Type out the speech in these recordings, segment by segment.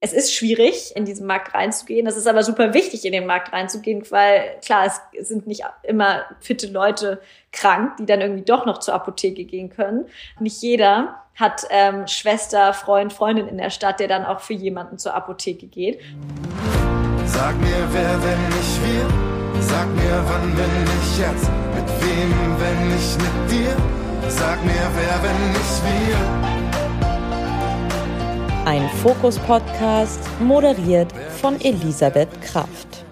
es ist schwierig, in diesen Markt reinzugehen. Es ist aber super wichtig, in den Markt reinzugehen, weil klar, es sind nicht immer fitte Leute krank, die dann irgendwie doch noch zur Apotheke gehen können. Nicht jeder hat ähm, Schwester, Freund, Freundin in der Stadt, der dann auch für jemanden zur Apotheke geht. Sag mir, wer, wenn nicht wir? Sag mir, wann, wenn nicht jetzt? Mit wem, wenn nicht mit dir? Sag mir, wer, wenn nicht wir? Ein Fokus-Podcast, moderiert von Elisabeth Kraft.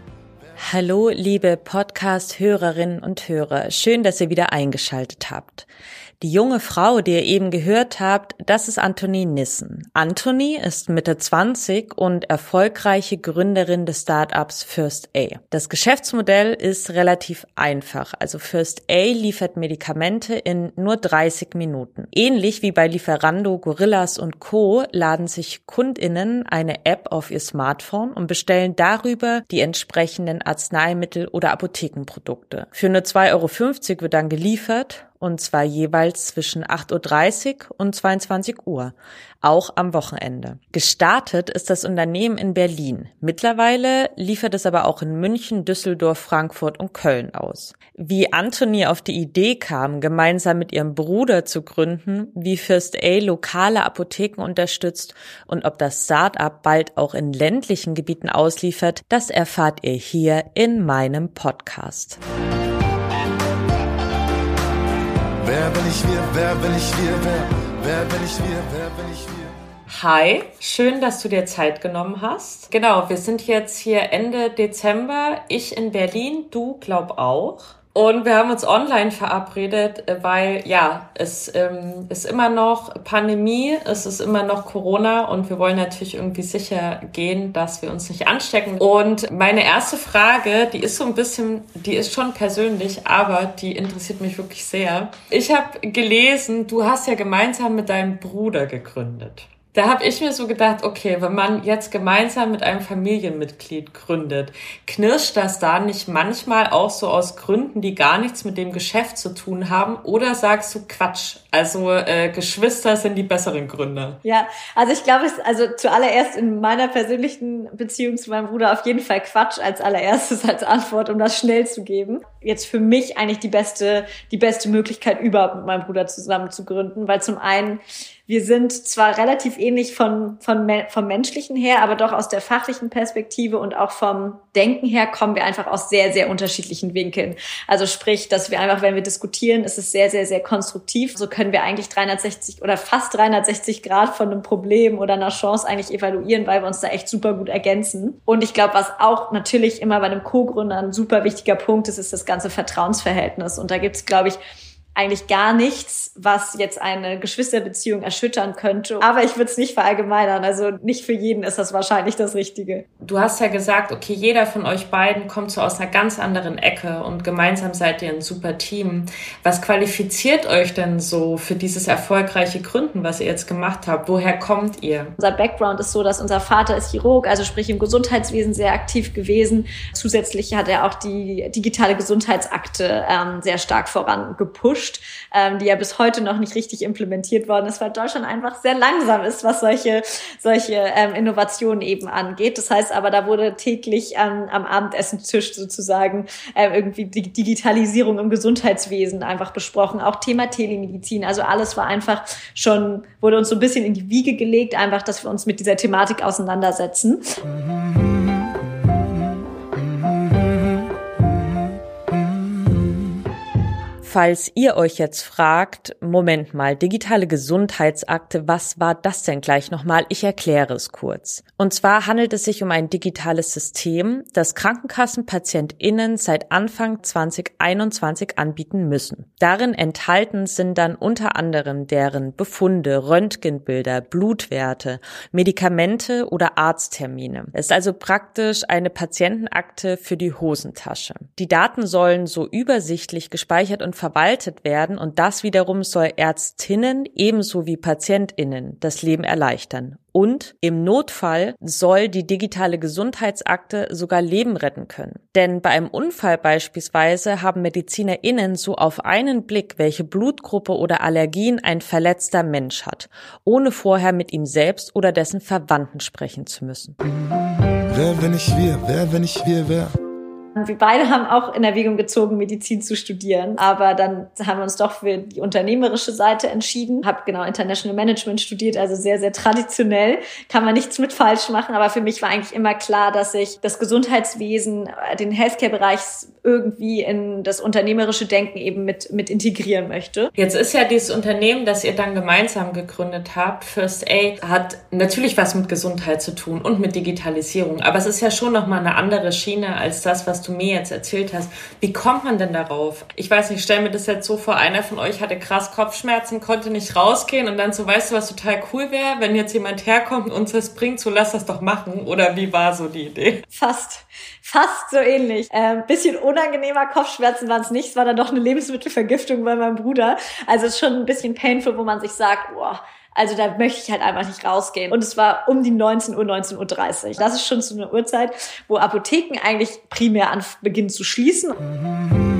Hallo, liebe Podcast-Hörerinnen und Hörer. Schön, dass ihr wieder eingeschaltet habt. Die junge Frau, die ihr eben gehört habt, das ist Antonie Nissen. Antonie ist Mitte 20 und erfolgreiche Gründerin des Startups First A. Das Geschäftsmodell ist relativ einfach. Also First A liefert Medikamente in nur 30 Minuten. Ähnlich wie bei Lieferando, Gorillas und Co. laden sich KundInnen eine App auf ihr Smartphone und bestellen darüber die entsprechenden Arzneimittel oder Apothekenprodukte. Für nur 2,50 Euro wird dann geliefert und zwar jeweils zwischen 8.30 Uhr und 22 Uhr, auch am Wochenende. Gestartet ist das Unternehmen in Berlin. Mittlerweile liefert es aber auch in München, Düsseldorf, Frankfurt und Köln aus. Wie Anthony auf die Idee kam, gemeinsam mit ihrem Bruder zu gründen, wie First A lokale Apotheken unterstützt und ob das Start-up bald auch in ländlichen Gebieten ausliefert, das erfahrt ihr hier in meinem Podcast. Wer bin ich wir? Wer bin ich wir? Wer? Wer bin ich wir? Wer bin ich wir? Hi, schön, dass du dir Zeit genommen hast. Genau, wir sind jetzt hier Ende Dezember. Ich in Berlin, du glaub auch. Und wir haben uns online verabredet, äh, weil ja, es ähm, ist immer noch Pandemie, es ist immer noch Corona und wir wollen natürlich irgendwie sicher gehen, dass wir uns nicht anstecken. Und meine erste Frage, die ist so ein bisschen, die ist schon persönlich, aber die interessiert mich wirklich sehr. Ich habe gelesen, du hast ja gemeinsam mit deinem Bruder gegründet da habe ich mir so gedacht, okay, wenn man jetzt gemeinsam mit einem Familienmitglied gründet, knirscht das da nicht manchmal auch so aus Gründen, die gar nichts mit dem Geschäft zu tun haben? Oder sagst du Quatsch? Also äh, Geschwister sind die besseren Gründer. Ja, also ich glaube, es also zuallererst in meiner persönlichen Beziehung zu meinem Bruder auf jeden Fall Quatsch als allererstes als Antwort, um das schnell zu geben. Jetzt für mich eigentlich die beste, die beste Möglichkeit überhaupt mit meinem Bruder zusammen zu gründen, weil zum einen wir sind zwar relativ ähnlich von, von, vom menschlichen her, aber doch aus der fachlichen Perspektive und auch vom Denken her kommen wir einfach aus sehr, sehr unterschiedlichen Winkeln. Also sprich, dass wir einfach, wenn wir diskutieren, ist es sehr, sehr, sehr konstruktiv. So können wir eigentlich 360 oder fast 360 Grad von einem Problem oder einer Chance eigentlich evaluieren, weil wir uns da echt super gut ergänzen. Und ich glaube, was auch natürlich immer bei einem Co-Gründer ein super wichtiger Punkt ist, ist das ganze Vertrauensverhältnis. Und da gibt es, glaube ich, eigentlich gar nichts, was jetzt eine Geschwisterbeziehung erschüttern könnte. Aber ich würde es nicht verallgemeinern. Also nicht für jeden ist das wahrscheinlich das Richtige. Du hast ja gesagt, okay, jeder von euch beiden kommt so aus einer ganz anderen Ecke und gemeinsam seid ihr ein super Team. Was qualifiziert euch denn so für dieses erfolgreiche Gründen, was ihr jetzt gemacht habt? Woher kommt ihr? Unser Background ist so, dass unser Vater ist Chirurg, also sprich im Gesundheitswesen sehr aktiv gewesen. Zusätzlich hat er auch die digitale Gesundheitsakte ähm, sehr stark vorangepusht gepusht, ähm, die ja bis heute noch nicht richtig implementiert worden ist, weil Deutschland einfach sehr langsam ist, was solche, solche ähm, Innovationen eben angeht. Das heißt aber, da wurde täglich ähm, am Abendessentisch sozusagen ähm, irgendwie die Digitalisierung im Gesundheitswesen einfach besprochen, auch Thema Telemedizin. Also alles war einfach schon, wurde uns so ein bisschen in die Wiege gelegt, einfach, dass wir uns mit dieser Thematik auseinandersetzen. Mhm. Falls ihr euch jetzt fragt, Moment mal, digitale Gesundheitsakte, was war das denn gleich nochmal? Ich erkläre es kurz. Und zwar handelt es sich um ein digitales System, das KrankenkassenpatientInnen seit Anfang 2021 anbieten müssen. Darin enthalten sind dann unter anderem deren Befunde, Röntgenbilder, Blutwerte, Medikamente oder Arzttermine. Es ist also praktisch eine Patientenakte für die Hosentasche. Die Daten sollen so übersichtlich gespeichert und verwaltet werden und das wiederum soll Ärztinnen ebenso wie Patientinnen das Leben erleichtern. Und im Notfall soll die digitale Gesundheitsakte sogar Leben retten können. Denn bei einem Unfall beispielsweise haben MedizinerInnen so auf einen Blick, welche Blutgruppe oder Allergien ein verletzter Mensch hat, ohne vorher mit ihm selbst oder dessen Verwandten sprechen zu müssen. Wer, wenn ich wir? Wer, wenn ich wir, wer? Wir beide haben auch in Erwägung gezogen, Medizin zu studieren, aber dann haben wir uns doch für die unternehmerische Seite entschieden. Habe genau International Management studiert, also sehr, sehr traditionell. Kann man nichts mit falsch machen, aber für mich war eigentlich immer klar, dass ich das Gesundheitswesen, den Healthcare-Bereich irgendwie in das unternehmerische Denken eben mit, mit integrieren möchte. Jetzt ist ja dieses Unternehmen, das ihr dann gemeinsam gegründet habt, First Aid, hat natürlich was mit Gesundheit zu tun und mit Digitalisierung, aber es ist ja schon nochmal eine andere Schiene als das, was du mir jetzt erzählt hast. Wie kommt man denn darauf? Ich weiß nicht, stell mir das jetzt so vor, einer von euch hatte krass Kopfschmerzen, konnte nicht rausgehen und dann so, weißt du, was total cool wäre, wenn jetzt jemand herkommt und uns das bringt, so lass das doch machen. Oder wie war so die Idee? Fast, fast so ähnlich. Ähm, bisschen unangenehmer Kopfschmerzen waren es nicht, es war dann doch eine Lebensmittelvergiftung bei meinem Bruder. Also es ist schon ein bisschen painful, wo man sich sagt, boah, also da möchte ich halt einfach nicht rausgehen. Und es war um die 19 Uhr, 19.30 Uhr. Das ist schon zu einer Uhrzeit, wo Apotheken eigentlich primär an beginnen zu schließen. Mhm.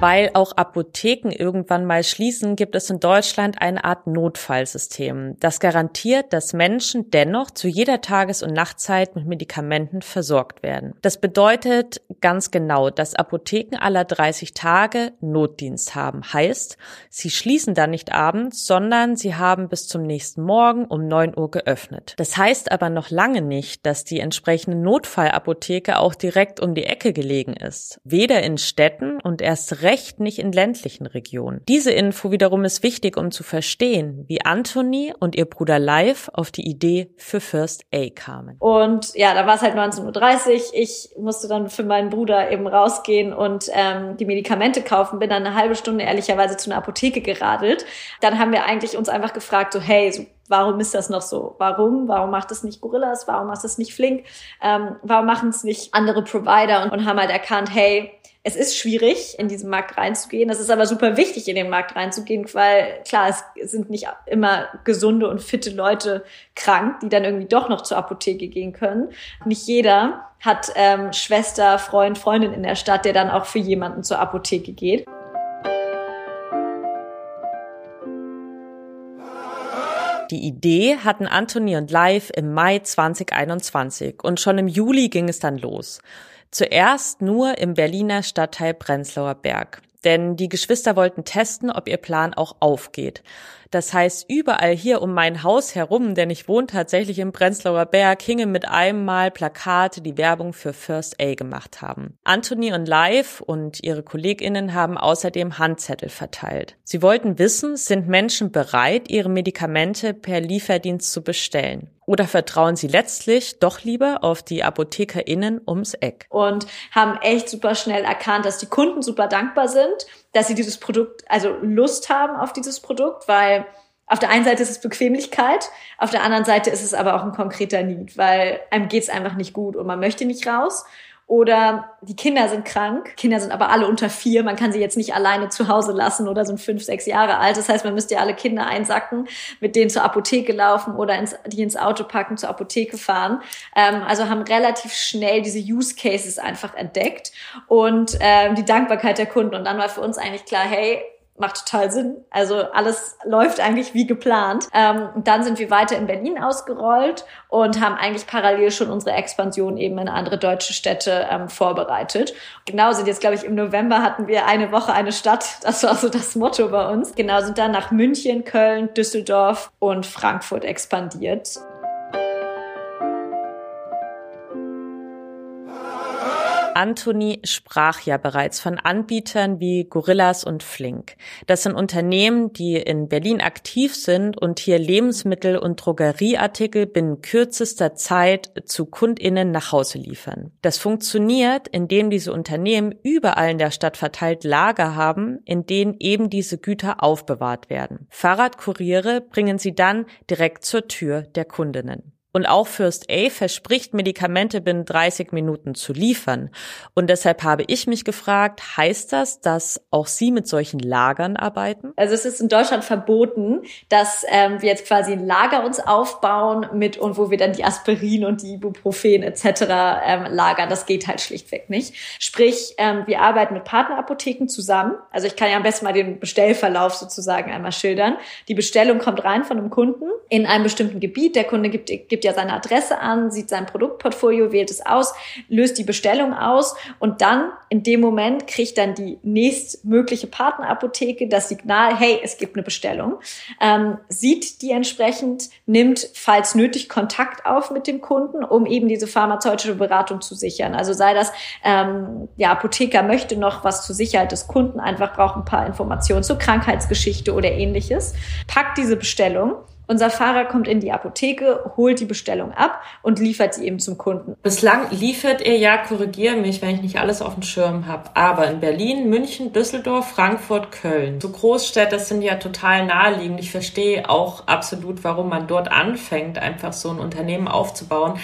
Weil auch Apotheken irgendwann mal schließen, gibt es in Deutschland eine Art Notfallsystem, das garantiert, dass Menschen dennoch zu jeder Tages- und Nachtzeit mit Medikamenten versorgt werden. Das bedeutet ganz genau, dass Apotheken aller 30 Tage Notdienst haben. Heißt, sie schließen dann nicht abends, sondern sie haben bis zum nächsten Morgen um 9 Uhr geöffnet. Das heißt aber noch lange nicht, dass die entsprechende Notfallapotheke auch direkt um die Ecke gelegen ist. Weder in Städten und erst nicht in ländlichen Regionen. Diese Info wiederum ist wichtig, um zu verstehen, wie Anthony und ihr Bruder Live auf die Idee für First A kamen. Und ja, da war es halt 19.30 Uhr. Ich musste dann für meinen Bruder eben rausgehen und ähm, die Medikamente kaufen. Bin dann eine halbe Stunde ehrlicherweise zu einer Apotheke geradelt. Dann haben wir eigentlich uns einfach gefragt, so hey, so warum ist das noch so? Warum? Warum macht es nicht Gorillas? Warum macht es nicht Flink? Ähm, warum machen es nicht andere Provider? Und, und haben halt erkannt, hey, es ist schwierig, in diesen Markt reinzugehen. Das ist aber super wichtig, in den Markt reinzugehen, weil klar, es sind nicht immer gesunde und fitte Leute krank, die dann irgendwie doch noch zur Apotheke gehen können. Nicht jeder hat ähm, Schwester, Freund, Freundin in der Stadt, der dann auch für jemanden zur Apotheke geht. Die Idee hatten Anthony und Live im Mai 2021 und schon im Juli ging es dann los. Zuerst nur im Berliner Stadtteil Prenzlauer Berg. Denn die Geschwister wollten testen, ob ihr Plan auch aufgeht. Das heißt, überall hier um mein Haus herum, denn ich wohne tatsächlich im Prenzlauer Berg, hingen mit einem Mal Plakate, die Werbung für First A gemacht haben. Anthony und Live und ihre KollegInnen haben außerdem Handzettel verteilt. Sie wollten wissen, sind Menschen bereit, ihre Medikamente per Lieferdienst zu bestellen? Oder vertrauen sie letztlich doch lieber auf die ApothekerInnen ums Eck? Und haben echt super schnell erkannt, dass die Kunden super dankbar sind, dass sie dieses Produkt, also Lust haben auf dieses Produkt, weil auf der einen Seite ist es Bequemlichkeit, auf der anderen Seite ist es aber auch ein konkreter Need, weil einem geht's einfach nicht gut und man möchte nicht raus. Oder die Kinder sind krank. Kinder sind aber alle unter vier. Man kann sie jetzt nicht alleine zu Hause lassen oder sind fünf, sechs Jahre alt. Das heißt, man müsste ja alle Kinder einsacken, mit denen zur Apotheke laufen oder ins, die ins Auto packen, zur Apotheke fahren. Ähm, also haben relativ schnell diese Use Cases einfach entdeckt und ähm, die Dankbarkeit der Kunden. Und dann war für uns eigentlich klar, hey, macht total Sinn. Also alles läuft eigentlich wie geplant. Ähm, dann sind wir weiter in Berlin ausgerollt und haben eigentlich parallel schon unsere Expansion eben in andere deutsche Städte ähm, vorbereitet. Genau sind jetzt, glaube ich, im November hatten wir eine Woche eine Stadt. Das war so das Motto bei uns. Genau sind dann nach München, Köln, Düsseldorf und Frankfurt expandiert. Anthony sprach ja bereits von Anbietern wie Gorillas und Flink. Das sind Unternehmen, die in Berlin aktiv sind und hier Lebensmittel und Drogerieartikel binnen kürzester Zeit zu Kundinnen nach Hause liefern. Das funktioniert, indem diese Unternehmen überall in der Stadt verteilt Lager haben, in denen eben diese Güter aufbewahrt werden. Fahrradkuriere bringen sie dann direkt zur Tür der Kundinnen. Und auch First A verspricht, Medikamente binnen 30 Minuten zu liefern. Und deshalb habe ich mich gefragt, heißt das, dass auch Sie mit solchen Lagern arbeiten? Also es ist in Deutschland verboten, dass ähm, wir jetzt quasi ein Lager uns aufbauen mit und wo wir dann die Aspirin und die Ibuprofen etc. Ähm, lagern. Das geht halt schlichtweg nicht. Sprich, ähm, wir arbeiten mit Partnerapotheken zusammen. Also ich kann ja am besten mal den Bestellverlauf sozusagen einmal schildern. Die Bestellung kommt rein von einem Kunden in einem bestimmten Gebiet. Der Kunde gibt ja seine Adresse an, sieht sein Produktportfolio, wählt es aus, löst die Bestellung aus und dann in dem Moment kriegt dann die nächstmögliche Partnerapotheke das Signal, hey, es gibt eine Bestellung, ähm, sieht die entsprechend, nimmt, falls nötig, Kontakt auf mit dem Kunden, um eben diese pharmazeutische Beratung zu sichern. Also sei das, ähm, der Apotheker möchte noch was zur Sicherheit des Kunden, einfach braucht ein paar Informationen zur Krankheitsgeschichte oder ähnliches, packt diese Bestellung unser Fahrer kommt in die Apotheke, holt die Bestellung ab und liefert sie eben zum Kunden. Bislang liefert ihr ja, korrigiere mich, wenn ich nicht alles auf dem Schirm habe, aber in Berlin, München, Düsseldorf, Frankfurt, Köln. So Großstädte sind ja total naheliegend. Ich verstehe auch absolut, warum man dort anfängt, einfach so ein Unternehmen aufzubauen.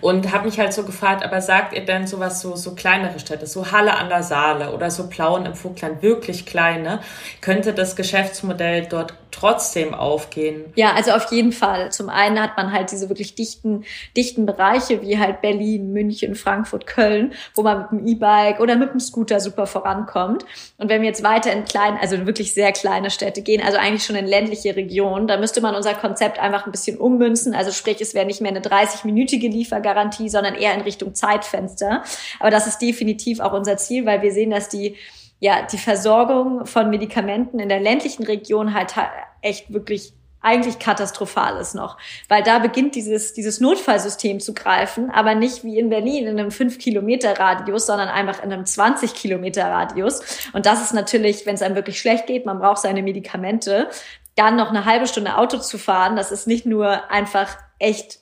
Und habe mich halt so gefragt, aber sagt ihr denn sowas, so, so kleinere Städte, so Halle an der Saale oder so Plauen im Vogtland, wirklich kleine, könnte das Geschäftsmodell dort trotzdem aufgehen? Ja, also auf jeden Fall. Zum einen hat man halt diese wirklich dichten, dichten Bereiche wie halt Berlin, München, Frankfurt, Köln, wo man mit dem E-Bike oder mit dem Scooter super vorankommt. Und wenn wir jetzt weiter in kleinen, also wirklich sehr kleine Städte gehen, also eigentlich schon in ländliche Regionen, da müsste man unser Konzept einfach ein bisschen ummünzen. Also sprich, es wäre nicht mehr eine 30-minütige Liefergarantie, sondern eher in Richtung Zeitfenster. Aber das ist definitiv auch unser Ziel, weil wir sehen, dass die ja, die Versorgung von Medikamenten in der ländlichen Region halt echt wirklich eigentlich katastrophal ist noch, weil da beginnt dieses, dieses Notfallsystem zu greifen, aber nicht wie in Berlin in einem 5 Kilometer Radius, sondern einfach in einem 20 Kilometer Radius. Und das ist natürlich, wenn es einem wirklich schlecht geht, man braucht seine Medikamente, dann noch eine halbe Stunde Auto zu fahren, das ist nicht nur einfach echt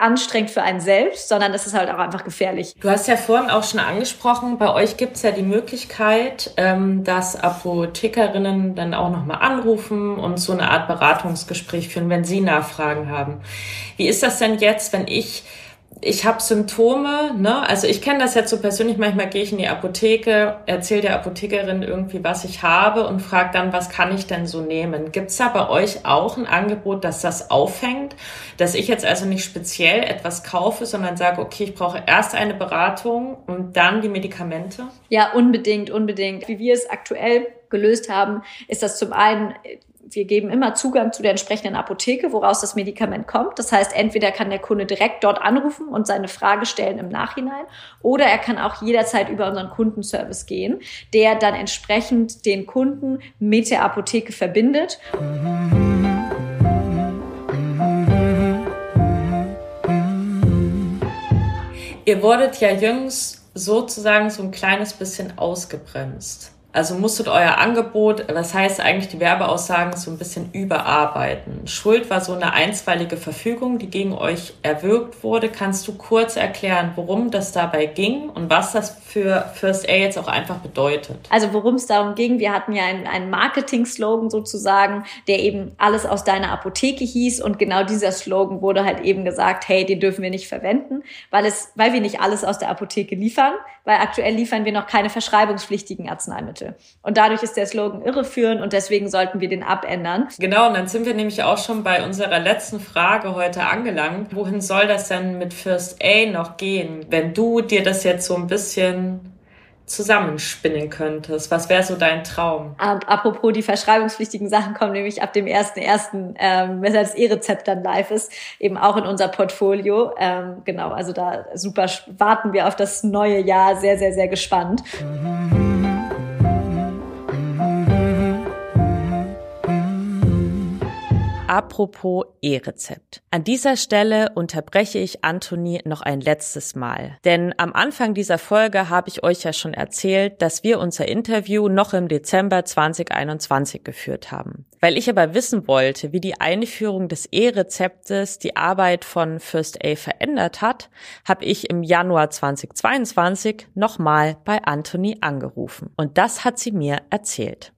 anstrengend für einen selbst, sondern es ist halt auch einfach gefährlich. Du hast ja vorhin auch schon angesprochen, bei euch gibt es ja die Möglichkeit, ähm, dass Apothekerinnen dann auch nochmal anrufen und so eine Art Beratungsgespräch führen, wenn sie Nachfragen haben. Wie ist das denn jetzt, wenn ich ich habe Symptome, ne? Also ich kenne das jetzt so persönlich, manchmal gehe ich in die Apotheke, erzähle der Apothekerin irgendwie, was ich habe und frage dann, was kann ich denn so nehmen? Gibt's da bei euch auch ein Angebot, dass das auffängt? Dass ich jetzt also nicht speziell etwas kaufe, sondern sage, okay, ich brauche erst eine Beratung und dann die Medikamente? Ja, unbedingt, unbedingt. Wie wir es aktuell gelöst haben, ist das zum einen wir geben immer Zugang zu der entsprechenden Apotheke, woraus das Medikament kommt. Das heißt, entweder kann der Kunde direkt dort anrufen und seine Frage stellen im Nachhinein, oder er kann auch jederzeit über unseren Kundenservice gehen, der dann entsprechend den Kunden mit der Apotheke verbindet. Ihr wurdet ja jüngst sozusagen so ein kleines bisschen ausgebremst. Also musstet euer Angebot, was heißt eigentlich die Werbeaussagen, so ein bisschen überarbeiten. Schuld war so eine einstweilige Verfügung, die gegen euch erwirkt wurde. Kannst du kurz erklären, worum das dabei ging und was das für First A jetzt auch einfach bedeutet? Also worum es darum ging, wir hatten ja einen, einen Marketing-Slogan sozusagen, der eben alles aus deiner Apotheke hieß und genau dieser Slogan wurde halt eben gesagt, hey, den dürfen wir nicht verwenden, weil es, weil wir nicht alles aus der Apotheke liefern, weil aktuell liefern wir noch keine verschreibungspflichtigen Arzneimittel. Und dadurch ist der Slogan irreführend und deswegen sollten wir den abändern. Genau, und dann sind wir nämlich auch schon bei unserer letzten Frage heute angelangt. Wohin soll das denn mit First A noch gehen, wenn du dir das jetzt so ein bisschen zusammenspinnen könntest? Was wäre so dein Traum? Apropos die verschreibungspflichtigen Sachen kommen nämlich ab dem 1.1., ähm, wenn das E-Rezept dann live ist, eben auch in unser Portfolio. Ähm, genau, also da super warten wir auf das neue Jahr sehr, sehr, sehr gespannt. Mhm. Apropos E-Rezept. An dieser Stelle unterbreche ich Anthony noch ein letztes Mal. Denn am Anfang dieser Folge habe ich euch ja schon erzählt, dass wir unser Interview noch im Dezember 2021 geführt haben. Weil ich aber wissen wollte, wie die Einführung des E-Rezeptes die Arbeit von First A verändert hat, habe ich im Januar 2022 nochmal bei Anthony angerufen. Und das hat sie mir erzählt.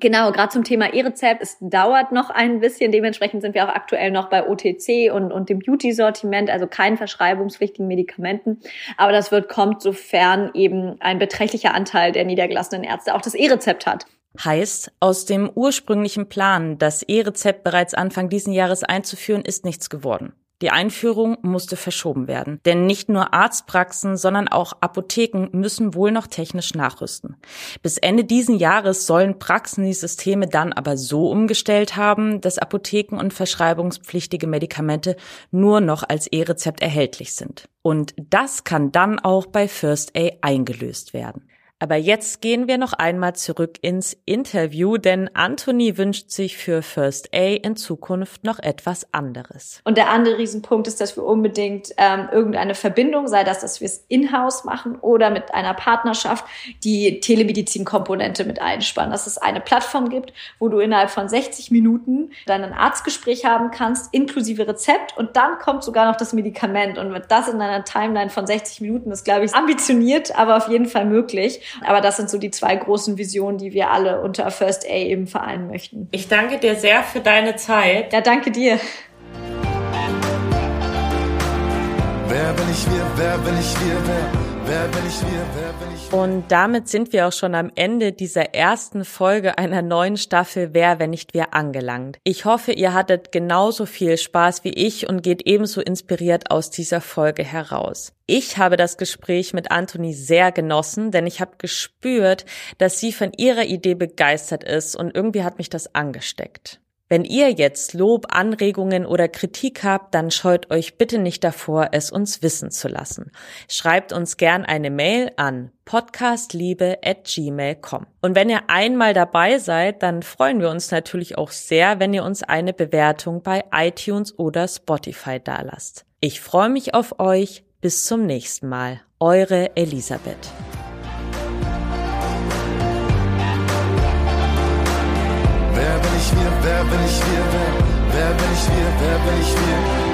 Genau, gerade zum Thema E-Rezept, es dauert noch ein bisschen. Dementsprechend sind wir auch aktuell noch bei OTC und, und dem Beauty-Sortiment, also keinen verschreibungspflichtigen Medikamenten. Aber das wird kommt, sofern eben ein beträchtlicher Anteil der niedergelassenen Ärzte auch das E-Rezept hat. Heißt, aus dem ursprünglichen Plan, das E-Rezept bereits Anfang diesen Jahres einzuführen, ist nichts geworden. Die Einführung musste verschoben werden, denn nicht nur Arztpraxen, sondern auch Apotheken müssen wohl noch technisch nachrüsten. Bis Ende diesen Jahres sollen Praxen die Systeme dann aber so umgestellt haben, dass Apotheken und verschreibungspflichtige Medikamente nur noch als E-Rezept erhältlich sind. Und das kann dann auch bei First A eingelöst werden. Aber jetzt gehen wir noch einmal zurück ins Interview, denn Anthony wünscht sich für First A in Zukunft noch etwas anderes. Und der andere Riesenpunkt ist, dass wir unbedingt ähm, irgendeine Verbindung, sei das, dass wir es in-house machen oder mit einer Partnerschaft, die Telemedizin-Komponente mit einspannen. Dass es eine Plattform gibt, wo du innerhalb von 60 Minuten dann Arztgespräch haben kannst, inklusive Rezept und dann kommt sogar noch das Medikament. Und das in einer Timeline von 60 Minuten ist, glaube ich, ambitioniert, aber auf jeden Fall möglich. Aber das sind so die zwei großen Visionen, die wir alle unter First A eben vereinen möchten. Ich danke dir sehr für deine Zeit. Ja, danke dir. Wer bin ich wir, wer bin ich wir, wer, wer bin ich wir, wer bin ich? Und damit sind wir auch schon am Ende dieser ersten Folge einer neuen Staffel Wer, wenn nicht wir angelangt. Ich hoffe, ihr hattet genauso viel Spaß wie ich und geht ebenso inspiriert aus dieser Folge heraus. Ich habe das Gespräch mit Anthony sehr genossen, denn ich habe gespürt, dass sie von ihrer Idee begeistert ist und irgendwie hat mich das angesteckt. Wenn ihr jetzt Lob, Anregungen oder Kritik habt, dann scheut euch bitte nicht davor, es uns wissen zu lassen. Schreibt uns gern eine Mail an podcastliebe@gmail.com. Und wenn ihr einmal dabei seid, dann freuen wir uns natürlich auch sehr, wenn ihr uns eine Bewertung bei iTunes oder Spotify dalasst. Ich freue mich auf euch. Bis zum nächsten Mal. Eure Elisabeth. Wir, wer bin ich wir, wer, wer bin ich wir, wer bin ich wir?